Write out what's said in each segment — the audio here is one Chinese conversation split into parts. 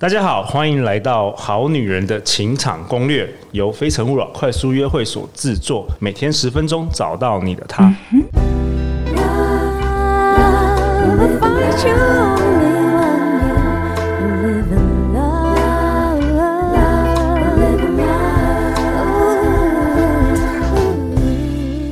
大家好，欢迎来到《好女人的情场攻略》，由非诚勿扰快速约会所制作，每天十分钟，找到你的他。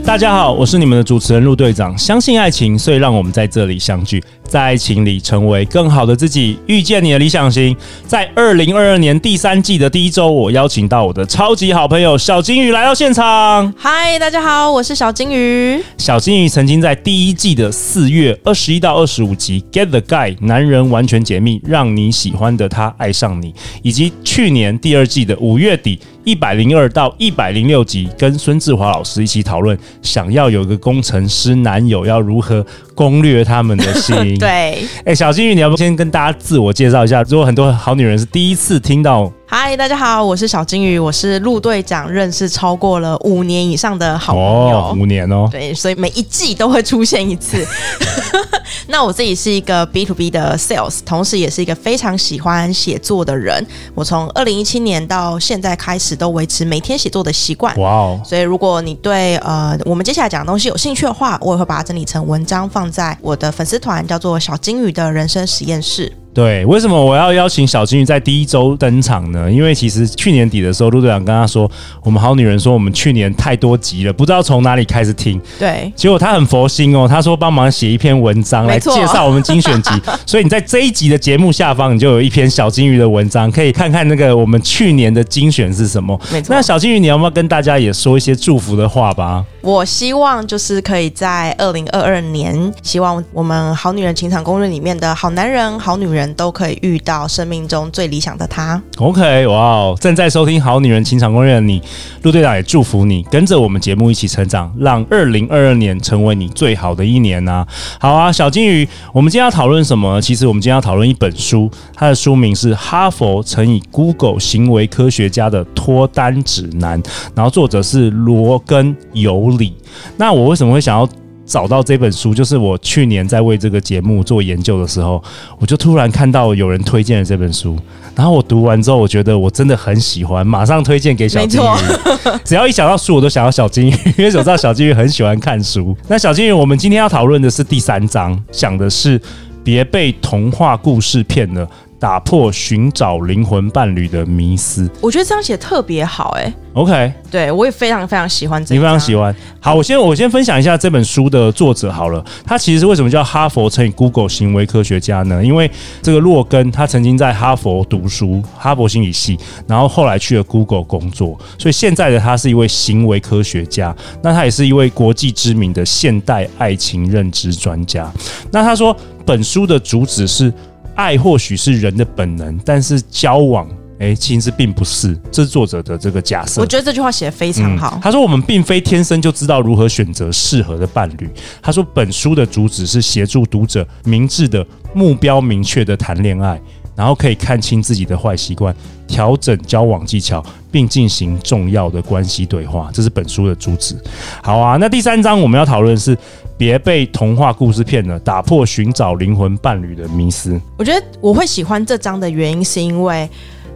大家好，我是你们的主持人陆队长。相信爱情，所以让我们在这里相聚。在爱情里成为更好的自己，遇见你的理想型。在二零二二年第三季的第一周，我邀请到我的超级好朋友小金鱼来到现场。嗨，大家好，我是小金鱼。小金鱼曾经在第一季的四月二十一到二十五集《Get the Guy》男人完全解密，让你喜欢的他爱上你，以及去年第二季的五月底一百零二到一百零六集，跟孙志华老师一起讨论，想要有个工程师男友要如何攻略他们的心。对，哎、欸，小金鱼，你要不先跟大家自我介绍一下？如果很多好女人是第一次听到。嗨，大家好，我是小金鱼，我是陆队长，认识超过了五年以上的好朋友，哦、五年哦，对，所以每一季都会出现一次。那我自己是一个 B to B 的 sales，同时也是一个非常喜欢写作的人。我从二零一七年到现在开始都维持每天写作的习惯。哇哦！所以如果你对呃我们接下来讲的东西有兴趣的话，我也会把它整理成文章放在我的粉丝团，叫做小金鱼的人生实验室。对，为什么我要邀请小金鱼在第一周登场呢？因为其实去年底的时候，陆队长跟他说，我们好女人说我们去年太多集了，不知道从哪里开始听。对，结果他很佛心哦，他说帮忙写一篇文章来介绍我们精选集，所以你在这一集的节目下方，你就有一篇小金鱼的文章，可以看看那个我们去年的精选是什么。没错，那小金鱼，你要不要跟大家也说一些祝福的话吧？我希望就是可以在二零二二年，希望我们好女人情场攻略里面的好男人、好女人都可以遇到生命中最理想的他。OK，哇哦！正在收听好女人情场攻略的你，陆队长也祝福你，跟着我们节目一起成长，让二零二二年成为你最好的一年呐、好啊，小金鱼，我们今天要讨论什么？其实我们今天要讨论一本书，它的书名是《哈佛乘以 Google 行为科学家的脱单指南》，然后作者是罗根尤里。那我为什么会想要找到这本书？就是我去年在为这个节目做研究的时候，我就突然看到有人推荐了这本书，然后我读完之后，我觉得我真的很喜欢，马上推荐给小金鱼。只要一想到书，我都想要小金鱼，因为我知道小金鱼很喜欢看书。那小金鱼，我们今天要讨论的是第三章，讲的是别被童话故事骗了。打破寻找灵魂伴侣的迷思，我觉得这样写特别好，欸，哎，OK，对我也非常非常喜欢这，你非常喜欢。好，我先我先分享一下这本书的作者好了，他其实是为什么叫哈佛乘以 Google 行为科学家呢？因为这个洛根他曾经在哈佛读书，哈佛心理系，然后后来去了 Google 工作，所以现在的他是一位行为科学家，那他也是一位国际知名的现代爱情认知专家。那他说本书的主旨是。爱或许是人的本能，但是交往，哎、欸，其实并不是。这是作者的这个假设。我觉得这句话写得非常好。嗯、他说：“我们并非天生就知道如何选择适合的伴侣。”他说：“本书的主旨是协助读者明智的、目标明确的谈恋爱。”然后可以看清自己的坏习惯，调整交往技巧，并进行重要的关系对话。这是本书的主旨。好啊，那第三章我们要讨论的是别被童话故事骗了，打破寻找灵魂伴侣的迷思。我觉得我会喜欢这张的原因，是因为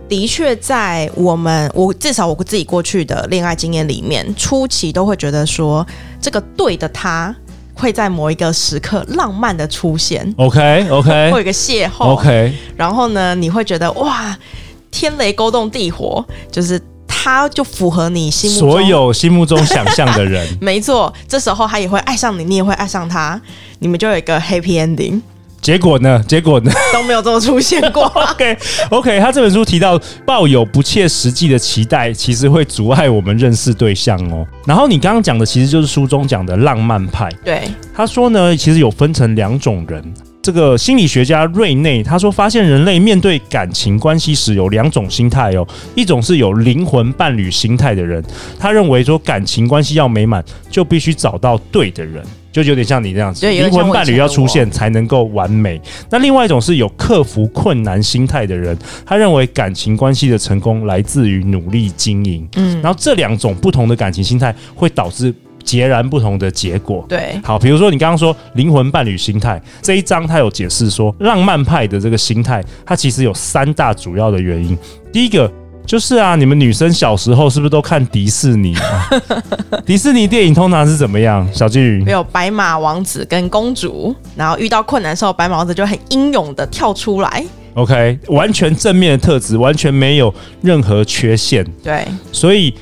的确在我们我至少我自己过去的恋爱经验里面，初期都会觉得说这个对的他。会在某一个时刻浪漫的出现，OK OK，会有一个邂逅，OK，然后呢，你会觉得哇，天雷勾动地火，就是他就符合你心目中所有心目中想象的人，没错，这时候他也会爱上你，你也会爱上他，你们就有一个 happy ending。结果呢？结果呢？都没有这么出现过。OK OK，他这本书提到，抱有不切实际的期待，其实会阻碍我们认识对象哦。然后你刚刚讲的，其实就是书中讲的浪漫派。对，他说呢，其实有分成两种人。这个心理学家瑞内他说，发现人类面对感情关系时有两种心态哦，一种是有灵魂伴侣心态的人，他认为说感情关系要美满，就必须找到对的人。就有点像你这样子，灵魂伴侣要出现才能够完美。那另外一种是有克服困难心态的人，他认为感情关系的成功来自于努力经营。嗯，然后这两种不同的感情心态会导致截然不同的结果。对，好，比如说你刚刚说灵魂伴侣心态这一章，他有解释说，浪漫派的这个心态，它其实有三大主要的原因。第一个就是啊，你们女生小时候是不是都看迪士尼？啊 迪士尼电影通常是怎么样？小金鱼有白马王子跟公主，然后遇到困难的时候，白马王子就很英勇的跳出来。OK，完全正面的特质，完全没有任何缺陷。对，所以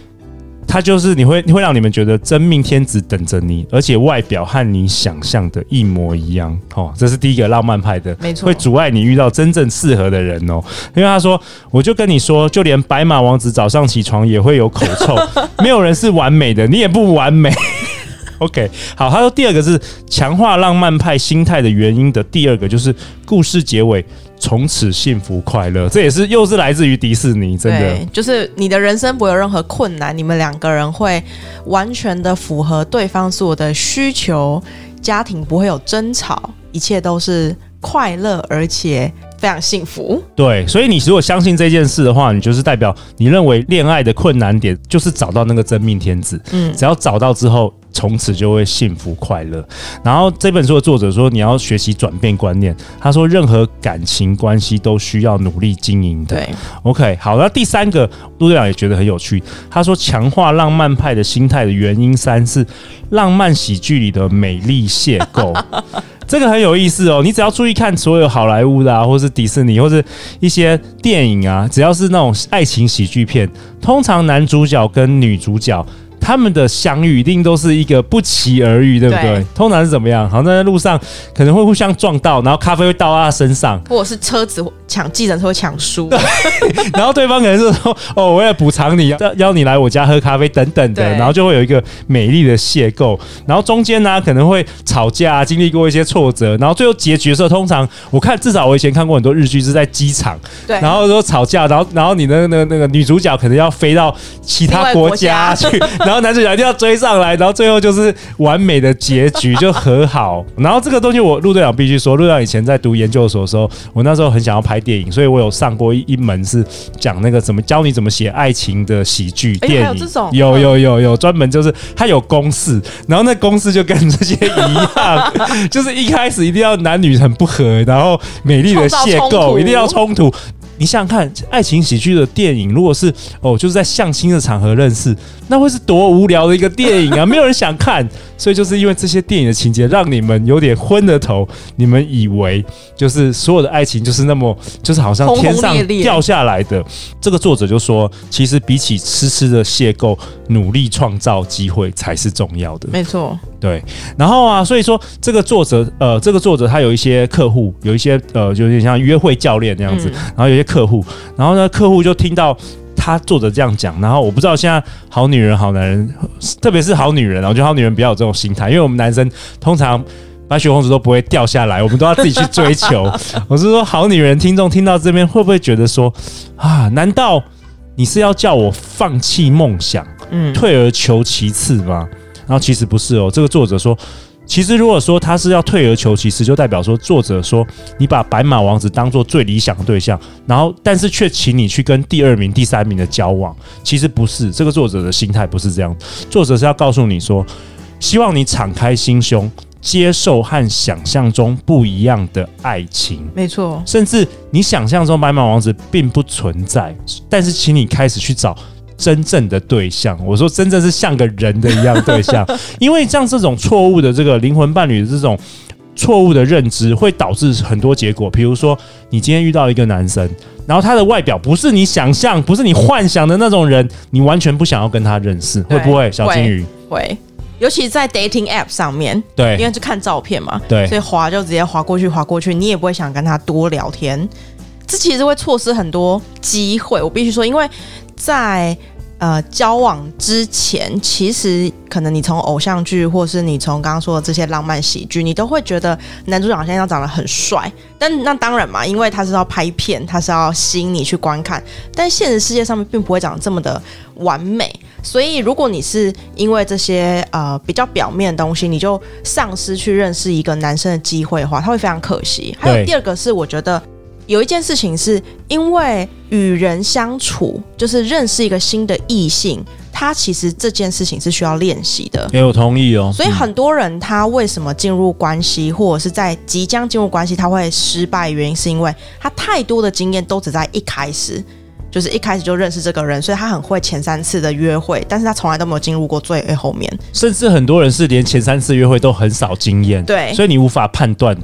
他就是你会你会让你们觉得真命天子等着你，而且外表和你想象的一模一样。哦，这是第一个浪漫派的，没错，会阻碍你遇到真正适合的人哦。因为他说，我就跟你说，就连白马王子早上起床也会有口臭，没有人是完美的，你也不完美。OK，好，他说第二个是强化浪漫派心态的原因的第二个就是故事结尾。从此幸福快乐，这也是又是来自于迪士尼，真的。就是你的人生不会有任何困难，你们两个人会完全的符合对方所有的需求，家庭不会有争吵，一切都是快乐而且非常幸福。对，所以你如果相信这件事的话，你就是代表你认为恋爱的困难点就是找到那个真命天子。嗯，只要找到之后。从此就会幸福快乐。然后这本书的作者说，你要学习转变观念。他说，任何感情关系都需要努力经营的。对，OK，好。那第三个，陆队长也觉得很有趣。他说，强化浪漫派的心态的原因三是浪漫喜剧里的美丽邂逅。这个很有意思哦。你只要注意看所有好莱坞的啊，或是迪士尼，或是一些电影啊，只要是那种爱情喜剧片，通常男主角跟女主角。他们的相遇一定都是一个不期而遇，对不对？对，通常是怎么样？好像在路上可能会互相撞到，然后咖啡会倒到他身上，或者是车子抢计程车抢输，对。然后对方可能是说：“哦，我要补偿你，邀邀你来我家喝咖啡等等的。”然后就会有一个美丽的邂逅。然后中间呢、啊、可能会吵架，经历过一些挫折。然后最后结局的时候，通常我看至少我以前看过很多日剧是在机场，对。然后说吵架，然后然后你的那个那个女主角可能要飞到其他国家去，然后。男主角一定要追上来，然后最后就是完美的结局，就和好。然后这个东西，我陆队长必须说，陆队长以前在读研究所的时候，我那时候很想要拍电影，所以我有上过一一门是讲那个怎么教你怎么写爱情的喜剧电影。有有有有专门就是他有公式，然后那公式就跟这些一样，就是一开始一定要男女很不合，然后美丽的邂逅一定要冲突。你想想看，爱情喜剧的电影，如果是哦，就是在相亲的场合认识，那会是多无聊的一个电影啊！没有人想看，所以就是因为这些电影的情节，让你们有点昏了头。你们以为就是所有的爱情就是那么，就是好像天上掉下来的。这个作者就说，其实比起痴痴的邂逅，努力创造机会才是重要的。没错，对。然后啊，所以说这个作者，呃，这个作者他有一些客户，有一些呃，就有点像约会教练那样子，然后有些。客户，然后呢，客户就听到他作者这样讲，然后我不知道现在好女人、好男人，特别是好女人，我觉得好女人比较有这种心态，因为我们男生通常白雪公主都不会掉下来，我们都要自己去追求。我是说，好女人听众听到这边会不会觉得说啊，难道你是要叫我放弃梦想，嗯，退而求其次吗？然后其实不是哦，这个作者说。其实，如果说他是要退而求其次，就代表说作者说你把白马王子当做最理想的对象，然后但是却请你去跟第二名、第三名的交往。其实不是，这个作者的心态不是这样。作者是要告诉你说，希望你敞开心胸，接受和想象中不一样的爱情。没错，甚至你想象中白马王子并不存在，但是请你开始去找。真正的对象，我说真正是像个人的一样对象，因为像这种错误的这个灵魂伴侣的这种错误的认知，会导致很多结果。比如说，你今天遇到一个男生，然后他的外表不是你想象、不是你幻想的那种人，你完全不想要跟他认识，会不会？小金鱼会，尤其在 dating app 上面，对，因为是看照片嘛，对，所以滑就直接滑过去，滑过去，你也不会想跟他多聊天，这其实会错失很多机会。我必须说，因为。在呃交往之前，其实可能你从偶像剧，或是你从刚刚说的这些浪漫喜剧，你都会觉得男主角好像要长得很帅。但那当然嘛，因为他是要拍片，他是要吸引你去观看。但现实世界上面并不会长得这么的完美。所以如果你是因为这些呃比较表面的东西，你就丧失去认识一个男生的机会的话，他会非常可惜。还有第二个是，我觉得。有一件事情是因为与人相处，就是认识一个新的异性，他其实这件事情是需要练习的。也有同意哦。所以很多人他为什么进入关系，或者是在即将进入关系，他会失败，原因是因为他太多的经验都只在一开始，就是一开始就认识这个人，所以他很会前三次的约会，但是他从来都没有进入过最后面。甚至很多人是连前三次约会都很少经验，对，所以你无法判断。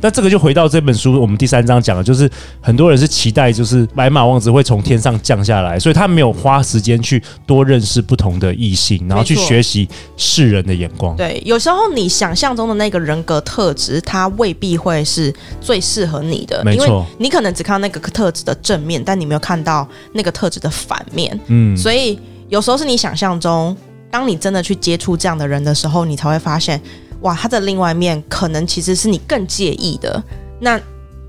那这个就回到这本书，我们第三章讲的，就是很多人是期待，就是白马王子会从天上降下来，所以他没有花时间去多认识不同的异性，然后去学习世人的眼光。对，有时候你想象中的那个人格特质，他未必会是最适合你的，没错，你可能只看到那个特质的正面，但你没有看到那个特质的反面。嗯，所以有时候是你想象中，当你真的去接触这样的人的时候，你才会发现。哇，他的另外一面可能其实是你更介意的，那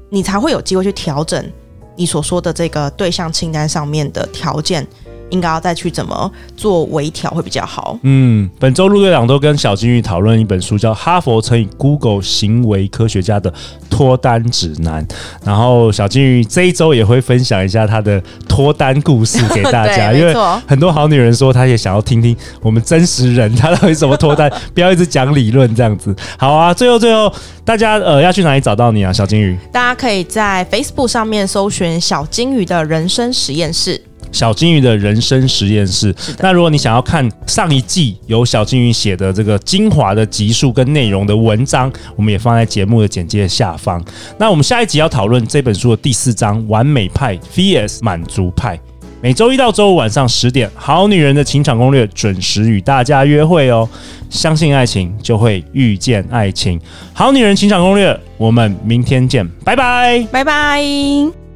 你才会有机会去调整你所说的这个对象清单上面的条件。应该要再去怎么做微调会比较好。嗯，本周陆队长都跟小金鱼讨论一本书，叫《哈佛乘以 Google 行为科学家的脱单指南》。然后小金鱼这一周也会分享一下他的脱单故事给大家，因为很多好女人说她也想要听听我们真实人他到底怎么脱单，不要一直讲理论这样子。好啊，最后最后大家呃要去哪里找到你啊，小金鱼？大家可以在 Facebook 上面搜寻小金鱼的人生实验室。小金鱼的人生实验室。那如果你想要看上一季由小金鱼写的这个精华的集数跟内容的文章，我们也放在节目的简介下方。那我们下一集要讨论这本书的第四章：完美派 vs 满足派。每周一到周五晚上十点，《好女人的情场攻略》准时与大家约会哦。相信爱情，就会遇见爱情。好女人情场攻略，我们明天见，拜拜，拜拜。